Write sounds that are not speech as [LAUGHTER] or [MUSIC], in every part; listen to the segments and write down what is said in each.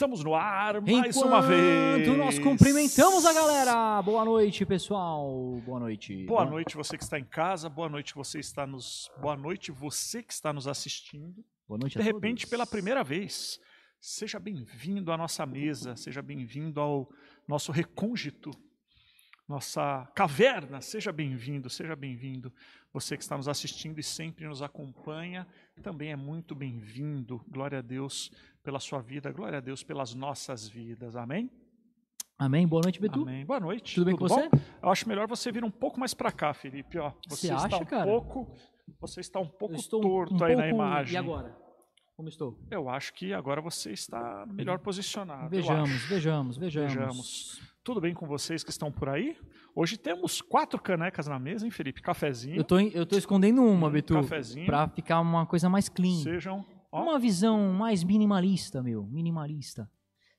Estamos no ar mais uma vez. Enquanto nós cumprimentamos a galera. Boa noite, pessoal. Boa noite. Boa noite você que está em casa, boa noite você está nos, boa noite você que está nos assistindo. Boa noite De repente todos. pela primeira vez. Seja bem-vindo à nossa mesa, seja bem-vindo ao nosso recôngito, nossa caverna. Seja bem-vindo, seja bem-vindo. Você que está nos assistindo e sempre nos acompanha, também é muito bem-vindo. Glória a Deus pela sua vida, glória a Deus pelas nossas vidas. Amém? Amém. Boa noite, Betu. Amém. Boa noite. Tudo bem com bom? você? Eu acho melhor você vir um pouco mais para cá, Felipe. Ó, você Você está acha, um cara? pouco, você está um pouco torto um aí na pouco- imagem. E agora? Como estou? Eu acho que agora você está melhor posicionado. Vejamos, vejamos, vejamos. Vejamos. Tudo bem com vocês que estão por aí? Hoje temos quatro canecas na mesa, hein, Felipe? Cafezinho. Eu tô, eu tô escondendo uma, Hum, Betu, cafezinho. pra ficar uma coisa mais clean. Sejam. Ó, Uma visão mais minimalista, meu. Minimalista.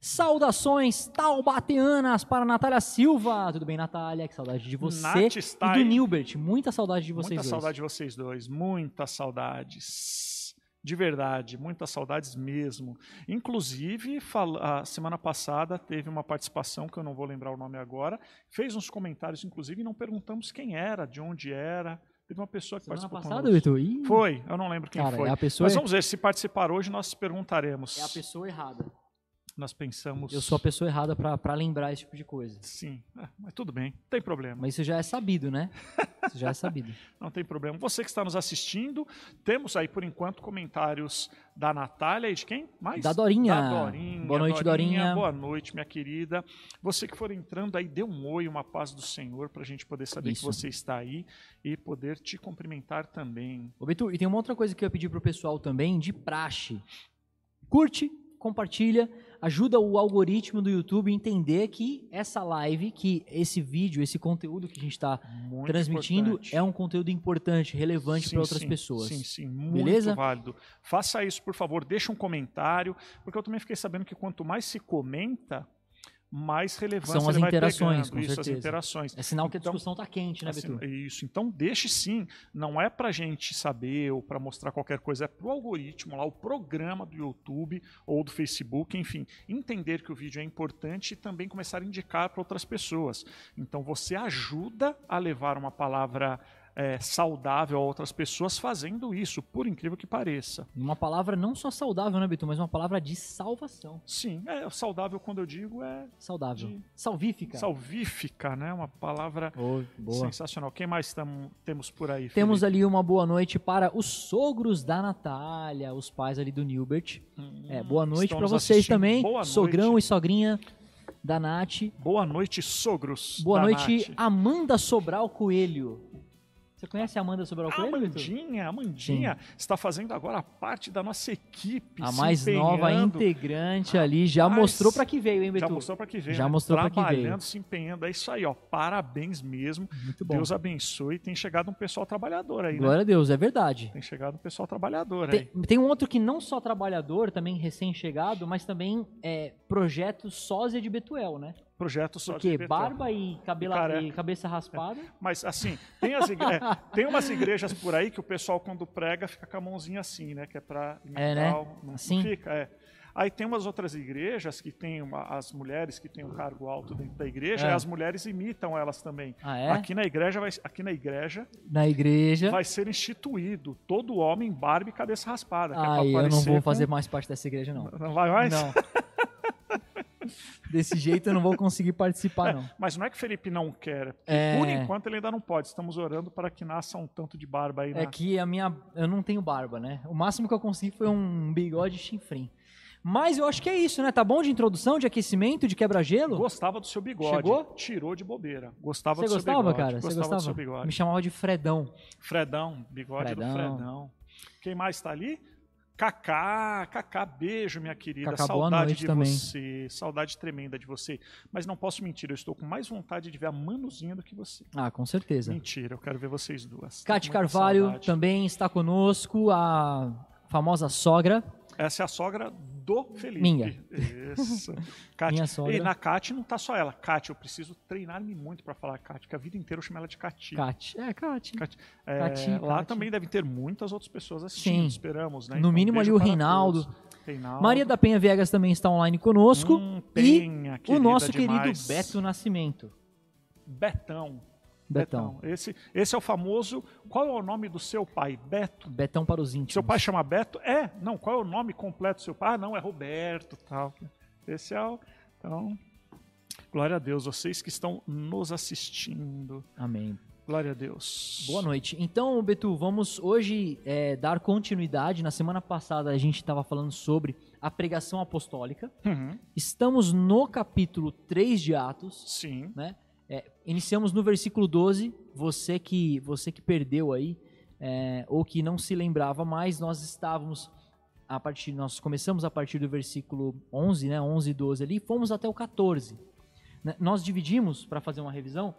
Saudações taubateanas para Natália Silva. Tudo bem, Natália? Que saudade de você Nath e do. Nilbert. Muita saudade de vocês Muita dois. saudade de vocês dois, muitas saudades. De verdade, muitas saudades mesmo. Inclusive, a semana passada teve uma participação, que eu não vou lembrar o nome agora, fez uns comentários, inclusive, e não perguntamos quem era, de onde era. Teve uma pessoa que Semana participou passada, conosco. Ih, Foi, eu não lembro quem Cara, foi. é a pessoa- Mas vamos ver, se participar hoje, nós perguntaremos. É a pessoa errada. Nós pensamos. Eu sou a pessoa errada pra lembrar esse tipo de coisa. Sim, é, mas tudo bem, não tem problema. Mas isso já é sabido, né? [LAUGHS] Isso já é sabido. Não tem problema. Você que está nos assistindo, temos aí por enquanto comentários da Natália e de quem? Mais? Da Dorinha. Da Dorinha. Boa noite, Dorinha. Boa noite, minha querida. Você que for entrando aí, dê um oi, uma paz do Senhor, para a gente poder saber Isso. que você está aí e poder te cumprimentar também. Ô, Betu, e tem uma outra coisa que eu ia pedir pro pessoal também, de praxe. Curte, compartilha, ajuda o algoritmo do YouTube a entender que essa live, que esse vídeo, esse conteúdo que a gente está transmitindo importante. é um conteúdo importante, relevante para outras sim, pessoas. Sim, sim, muito Beleza? válido. Faça isso, por favor, deixa um comentário, porque eu também fiquei sabendo que quanto mais se comenta, mais relevância São as interações, pegando. com isso, as certeza. interações. É sinal que a Então, discussão tá quente, né, Assim, Betu? isso, então deixe sim. Não é pra gente saber ou pra mostrar qualquer coisa, é pro algoritmo lá, o programa do YouTube ou do Facebook, enfim, entender que o vídeo é importante e também começar a indicar para outras pessoas. Então você ajuda a levar uma palavra é, saudável a outras pessoas fazendo isso, por incrível que pareça. Uma palavra não só saudável, né, Betu, mas uma palavra de salvação. Sim, é saudável quando eu digo é Saudável. De- Salvífica. salvífica, né? Uma palavra boa. sensacional. Quem mais tamo- temos por aí? Temos Felipe? ali uma boa noite para os sogros da Natália, os pais ali do Nilbert. É, boa noite para vocês assistindo. também, Boa sogrão noite. e sogrinha da Nath. Boa noite, sogros. Boa noite, Nath. Amanda Sobral Coelho. Você conhece a Amanda Sobral Coelho? Amandinha, Amandinha está fazendo agora parte da nossa equipe. A mais nova integrante ali, já Rapaz, mostrou para que veio, hein, Já Betu? mostrou para que veio. Já né? mostrou pra que veio. Trabalhando, se empenhando. É isso aí, ó. Parabéns mesmo. Muito bom. Deus abençoe. Tem chegado um pessoal trabalhador aí, né? Glória a Deus, é verdade. Tem chegado um pessoal trabalhador Tem, aí. tem um outro que não só trabalhador, também recém-chegado, mas também é projeto sósia de Betuel, né? Projeto só Porque de Betel. barba e, cabelo, E careca. e cabeça raspada. [LAUGHS] Mas assim, tem, as igre- é, [LAUGHS] tem umas igrejas por aí que o pessoal quando prega fica com a mãozinha assim, né? Que é pra imitar É, né? não, não Assim? fica, é. Aí tem umas outras igrejas que tem uma- as mulheres que têm um cargo alto dentro da igreja, É. e as mulheres imitam elas também. Ah, é? Aqui na igreja, vai, aqui na igreja Na igreja. vai ser instituído todo homem barba e cabeça raspada. que é eu não vou com- fazer mais parte dessa igreja, não. Não vai mais? Não. [LAUGHS] Desse jeito eu não vou conseguir participar, não. Mas não é que Felipe não quer. porque É. Por enquanto ele ainda não pode. Estamos orando para que nasça um tanto de barba aí. É que a minha. Eu não tenho barba, né? O máximo que eu consegui foi um bigode chinfrim. Mas eu acho que é isso, né? Tá bom de introdução, de aquecimento, de quebra-gelo? Gostava do seu bigode. Chegou? Tirou de bobeira. Gostava Você do seu gostava, bigode. cara? Você Gostava do seu gostava? bigode. Me chamava de Fredão. Fredão, bigode do Fredão. Fredão. Quem mais está ali? Cacá, Cacá, beijo, minha querida. Cacá, saudade de também. você. Saudade tremenda de você. Mas não posso mentir, eu estou com mais vontade de ver a Manuzinha do que você. Ah, com certeza. Mentira, eu quero ver vocês duas. Cate Carvalho saudade. também está conosco, a famosa sogra. Essa é a sogra do Felipe. Minha. Isso. [LAUGHS] Kátia. Minha sogra. E na Kátia não tá só ela. Kátia, eu preciso treinar-me muito para falar Kátia, porque a vida inteira eu chamo ela de Cati. Cat. É, Cat. Cat- É, Cati, lá Cati. também devem ter muitas outras pessoas assistindo, Sim. esperamos, né? No mínimo beijo ali o Reinaldo. Reinaldo. Maria da Penha Viegas também está online conosco. Hum, Penha, e o nosso demais. querido Beto Nascimento. Betão. Betão. Esse, esse é o famoso. Qual é o nome do seu pai? Beto. Betão para os íntimos. Seu pai chama Beto? É. Não, qual é o nome completo do seu pai? Ah, não, é Roberto tal. Esse é o. Então. Glória a Deus, vocês que estão nos assistindo. Amém. Glória a Deus. Boa noite. Então, Betu, vamos hoje é, dar continuidade. Na semana passada a gente estava falando sobre a pregação apostólica. Uhum, Estamos no capítulo 3 de Atos. Sim. né? É, iniciamos no versículo 12. Você que, você que perdeu aí, é, ou que não se lembrava mais, nós estávamos a partir, nós começamos a partir do versículo 11, né? 11 e 12 ali, fomos até o 14. Né? Nós dividimos, para fazer uma revisão,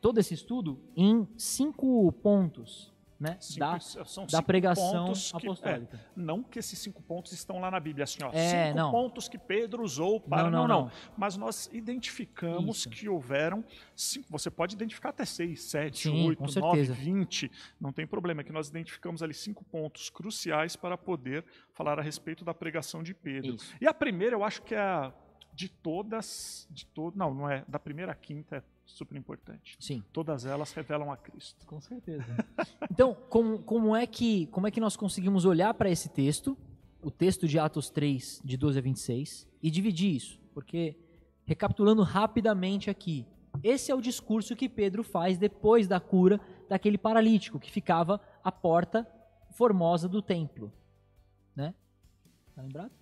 todo esse estudo em cinco pontos, né? Cinco- da, são da pregação pontos que- apostólica. é, não que esses cinco pontos estão lá na Bíblia, assim, ó. É, cinco não. pontos que Pedro usou para. Não, Não, não, não. Mas nós identificamos Isso. que houveram. Cinco, você pode identificar até seis, sete, Sim, oito, nove, vinte. Não tem problema. É que nós identificamos ali cinco pontos cruciais para poder falar a respeito da pregação de Pedro. Isso. E a primeira, eu acho que é a de todas. De to, não, não é. Da primeira à quinta é super importante. Sim. Todas elas revelam a Cristo. Com certeza. [LAUGHS] Então, como, como, é que, como é que nós conseguimos olhar para esse texto, o texto de Atos 3, de 12 a 26, e dividir isso? Porque, recapitulando rapidamente aqui, esse é o discurso que Pedro faz depois da cura daquele paralítico que ficava à porta formosa do templo. Né? Tá lembrado?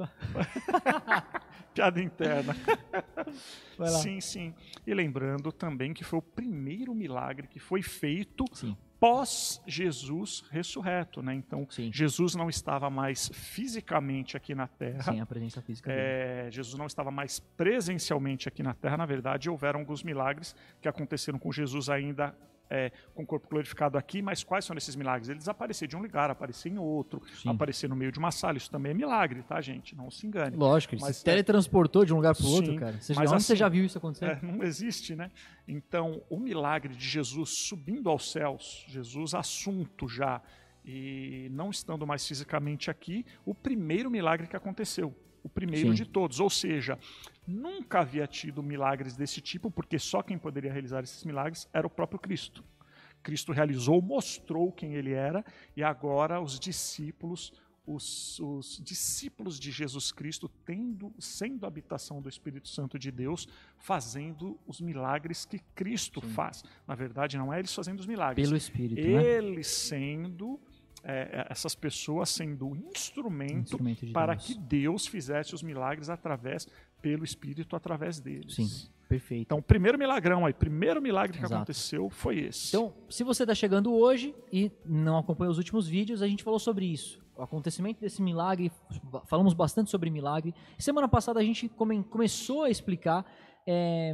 [LAUGHS] Piada interna. [LAUGHS] Sim, sim. E lembrando também que foi o primeiro milagre que foi feito Sim, pós Jesus ressurreto, né? Então, Sim. Jesus não estava mais fisicamente aqui na Terra. sem a presença física. É, Jesus não estava mais presencialmente aqui na Terra. Na verdade, houveram alguns milagres que aconteceram com Jesus ainda é, com o corpo glorificado aqui. Mas quais são esses milagres? Ele desaparecer de um lugar, aparecer em outro, Sim. aparecer no meio de uma sala. Isso também é milagre, tá, gente? Não se engane. Lógico, ele Mas, se teletransportou de um lugar para o outro, cara. Você, mas onde você assim, já viu isso acontecer? É, não existe, né? Então, o milagre de Jesus subindo aos céus, Jesus assunto já, e não estando mais fisicamente aqui, o primeiro milagre que aconteceu. O primeiro Sim. de todos. Ou seja, nunca havia tido milagres desse tipo, porque só quem poderia realizar esses milagres era o próprio Cristo. Cristo realizou, mostrou quem ele era, e agora os discípulos, os, os discípulos de Jesus Cristo, tendo, sendo a habitação do Espírito Santo de Deus, fazendo os milagres que Cristo Sim. faz. Na verdade, não é eles fazendo os milagres, Pelo Espírito, né? eles sendo é, essas pessoas sendo o instrumento Instrumento de para Deus. que Deus fizesse os milagres através pelo Espírito através deles. Sim, perfeito. Então, o primeiro milagrão aí, primeiro milagre que Exato. aconteceu foi esse. Então, se você está chegando hoje e não acompanhou os últimos vídeos, a gente falou sobre isso. O acontecimento desse milagre, falamos bastante sobre milagre. Semana passada a gente come- começou a explicar é,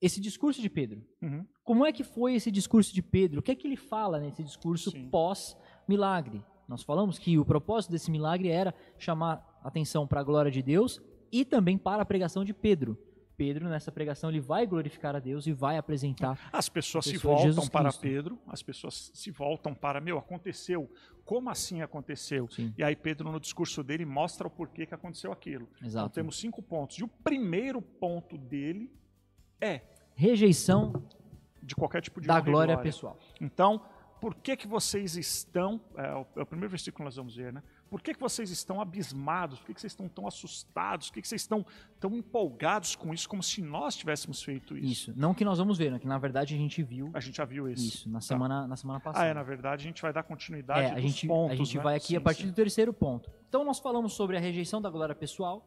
esse discurso de Pedro. Uhum. Como é que foi esse discurso de Pedro? O que é que ele fala nesse discurso Sim. Pós-milagre? Nós falamos que o propósito desse milagre era chamar atenção para a glória de Deus e também para a pregação de Pedro. Pedro, nessa pregação, ele vai glorificar a Deus e vai apresentar As pessoas se voltam para. Pedro, as pessoas se voltam para, meu, aconteceu. Como assim aconteceu? Sim. E aí Pedro, no discurso dele, mostra o porquê que aconteceu aquilo. Então Exato. temos cinco pontos. E o primeiro ponto dele é rejeição de qualquer tipo de da e glória pessoal. Então, por que que vocês estão, é o, é o primeiro versículo que nós vamos ver, né? Por que que vocês estão abismados? Por que que vocês estão tão assustados? Por que que vocês estão tão empolgados com isso, como se nós tivéssemos feito isso? Isso. Não que nós vamos ver, né? Que na verdade a gente viu A gente já viu isso. isso na Tá. semana, na semana passada. Ah, é, na verdade, a gente vai dar continuidade É, a gente, pontos, a gente né? vai aqui Sim, a partir sim. do terceiro ponto. Então nós falamos sobre a rejeição da glória pessoal.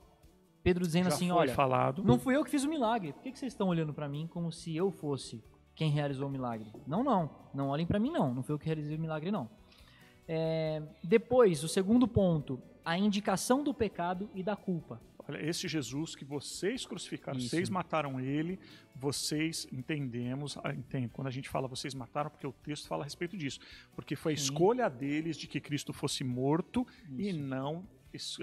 Pedro dizendo Já assim, olha, falado. não fui eu que fiz o milagre. Por que, que vocês estão olhando para mim como se eu fosse quem realizou o milagre? Não, não. Não olhem para mim, não. Não foi eu que realizei o milagre, não. É, depois, o segundo ponto, a indicação do pecado e da culpa. olha, esse Jesus que vocês crucificaram, Isso. vocês mataram ele, vocês entendemos, ah, entendo, quando a gente fala vocês mataram, porque o texto fala a respeito disso, porque foi a Sim. escolha deles de que Cristo fosse morto e Isso. não es-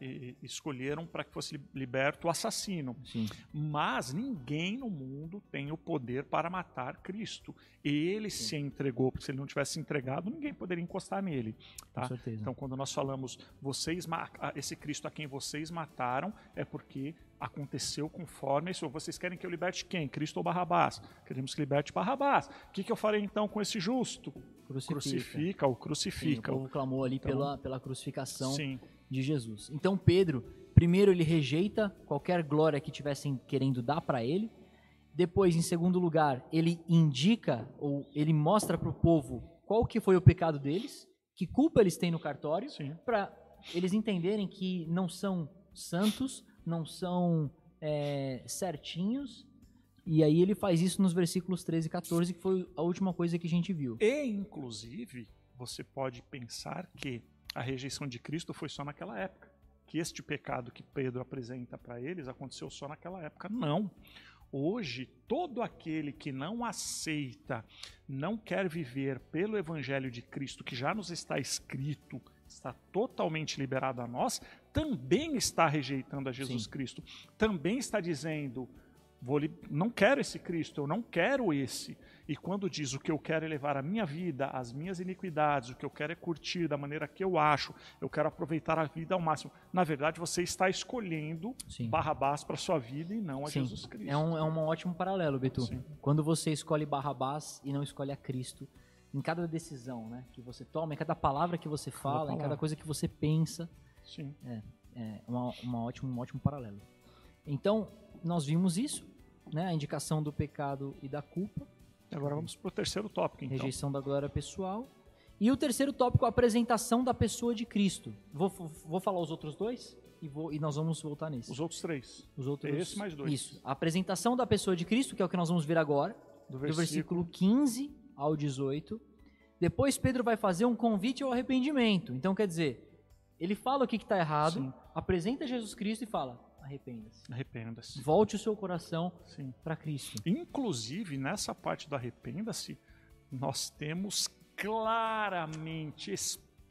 e- escolheram para que fosse li- liberto o assassino. Sim. Mas ninguém no mundo tem o poder para matar Cristo. Ele se entregou, porque se ele não tivesse se entregado, ninguém poderia encostar nele. Com Tá? certeza. Então, quando nós falamos vocês esse Cristo a quem vocês mataram, é porque aconteceu conforme isso. Vocês querem que eu liberte quem? Cristo ou Barrabás? Queremos que liberte Barrabás. O que, que eu farei então com esse justo? Crucifica. Crucifica ou Sim, crucifica. o povo clamou ali Então, pela, pela crucificação Sim, de Jesus. Então Pedro, primeiro ele rejeita qualquer glória que tivessem querendo dar para ele. Depois, em segundo lugar, ele indica ou ele mostra para o povo qual que foi o pecado deles, que culpa eles têm no cartório, para eles entenderem que não são santos, não são é, certinhos. E aí ele faz isso nos versículos 13 e 14, que foi a última coisa que a gente viu. E, inclusive, você pode pensar que a rejeição de Cristo foi só naquela época. Que este pecado que Pedro apresenta para eles aconteceu só naquela época. Não. Hoje, todo aquele que não aceita, não quer viver pelo Evangelho de Cristo, que já nos está escrito, está totalmente liberado a nós, também está rejeitando a Jesus Sim. Cristo. Também está dizendo: vou li- não quero esse Cristo, eu não quero esse. E quando diz o que eu quero é levar a minha vida, as minhas iniquidades, o que eu quero é curtir da maneira que eu acho, eu quero aproveitar a vida ao máximo. Na verdade, você está escolhendo Sim. Barrabás para sua vida e não a Sim, Jesus Cristo. É um, é um ótimo paralelo, Betu. Sim. Quando você escolhe Barrabás e não escolhe a Cristo, em cada decisão né, que você toma, em cada palavra que você fala, em cada coisa que você pensa, Sim. é uma, uma ótimo, um ótimo paralelo. Então, nós vimos isso, né, a indicação do pecado e da culpa, Agora vamos para o terceiro tópico, então. rejeição da glória pessoal. E o terceiro tópico, a apresentação da pessoa de Cristo. Vou, vou falar os outros dois e, vou, e nós vamos voltar nesse. Os outros três. Os outros, Esse mais dois. Isso. A apresentação da pessoa de Cristo, que é o que nós vamos ver agora, Do do versículo versículo 15 ao 18. Depois Pedro vai fazer um convite ao arrependimento. Então, quer dizer, ele fala o que está errado, Sim. Apresenta Jesus Cristo e fala: arrependa-se. Arrependa-se. Volte o seu coração para Cristo. Inclusive, nessa parte do arrependa-se, nós temos claramente,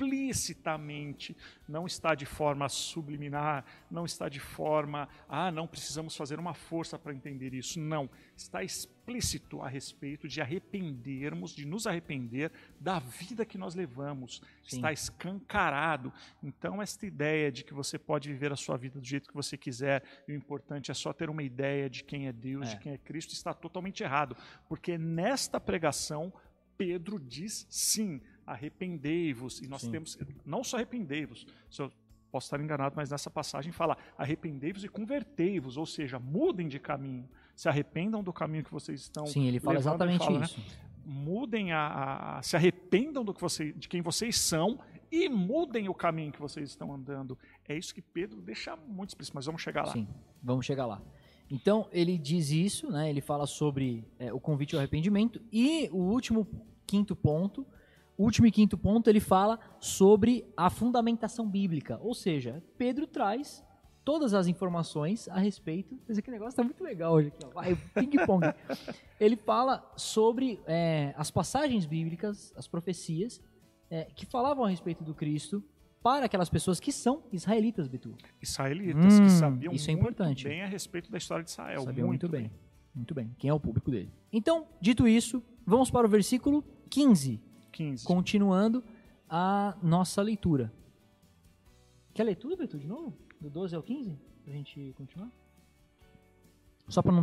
explicitamente, não está de forma subliminar, não está de forma, ah, não precisamos fazer uma força para entender isso. Não. Está explícito a respeito de arrependermos, de nos arrepender da vida que nós levamos. Sim. Está escancarado. Então, esta ideia de que você pode viver a sua vida do jeito que você quiser, e o importante é só ter uma ideia de quem é Deus, É. de quem é Cristo, está totalmente errado. Porque nesta pregação, Pedro diz sim, arrependei-vos. E nós Sim. temos, não só arrependei-vos, se eu posso estar enganado, mas nessa passagem fala arrependei-vos e convertei-vos, ou seja, mudem de caminho. Se arrependam do caminho que vocês estão Sim, ele fala exatamente fala, né? isso. mudem a, a- se arrependam do que você, de quem vocês são e mudem o caminho que vocês estão andando. É isso que Pedro deixa muito explícito, mas vamos chegar lá. Sim, vamos chegar lá. Então, ele diz isso, né? Ele fala sobre é, o convite ao arrependimento. E o último, quinto ponto, último e quinto ponto, ele fala sobre a fundamentação bíblica. Ou seja, Pedro traz todas as informações a respeito. Esse aqui negócio tá muito legal hoje aqui, ó. Vai, ping-pong. [LAUGHS] ele fala sobre é, as passagens bíblicas, as profecias, é, que falavam a respeito do Cristo para aquelas pessoas que são israelitas, Bitu. Israelitas Hum, que sabiam isso é muito importante. bem a respeito da história de Israel. Sabia muito, bem. Muito bem. Quem é o público dele? Então, dito isso, vamos para o versículo 15, 15. continuando a nossa leitura. Quer ler tudo, Beto, de novo? Do 12 ao 15? Pra gente continuar? Só para não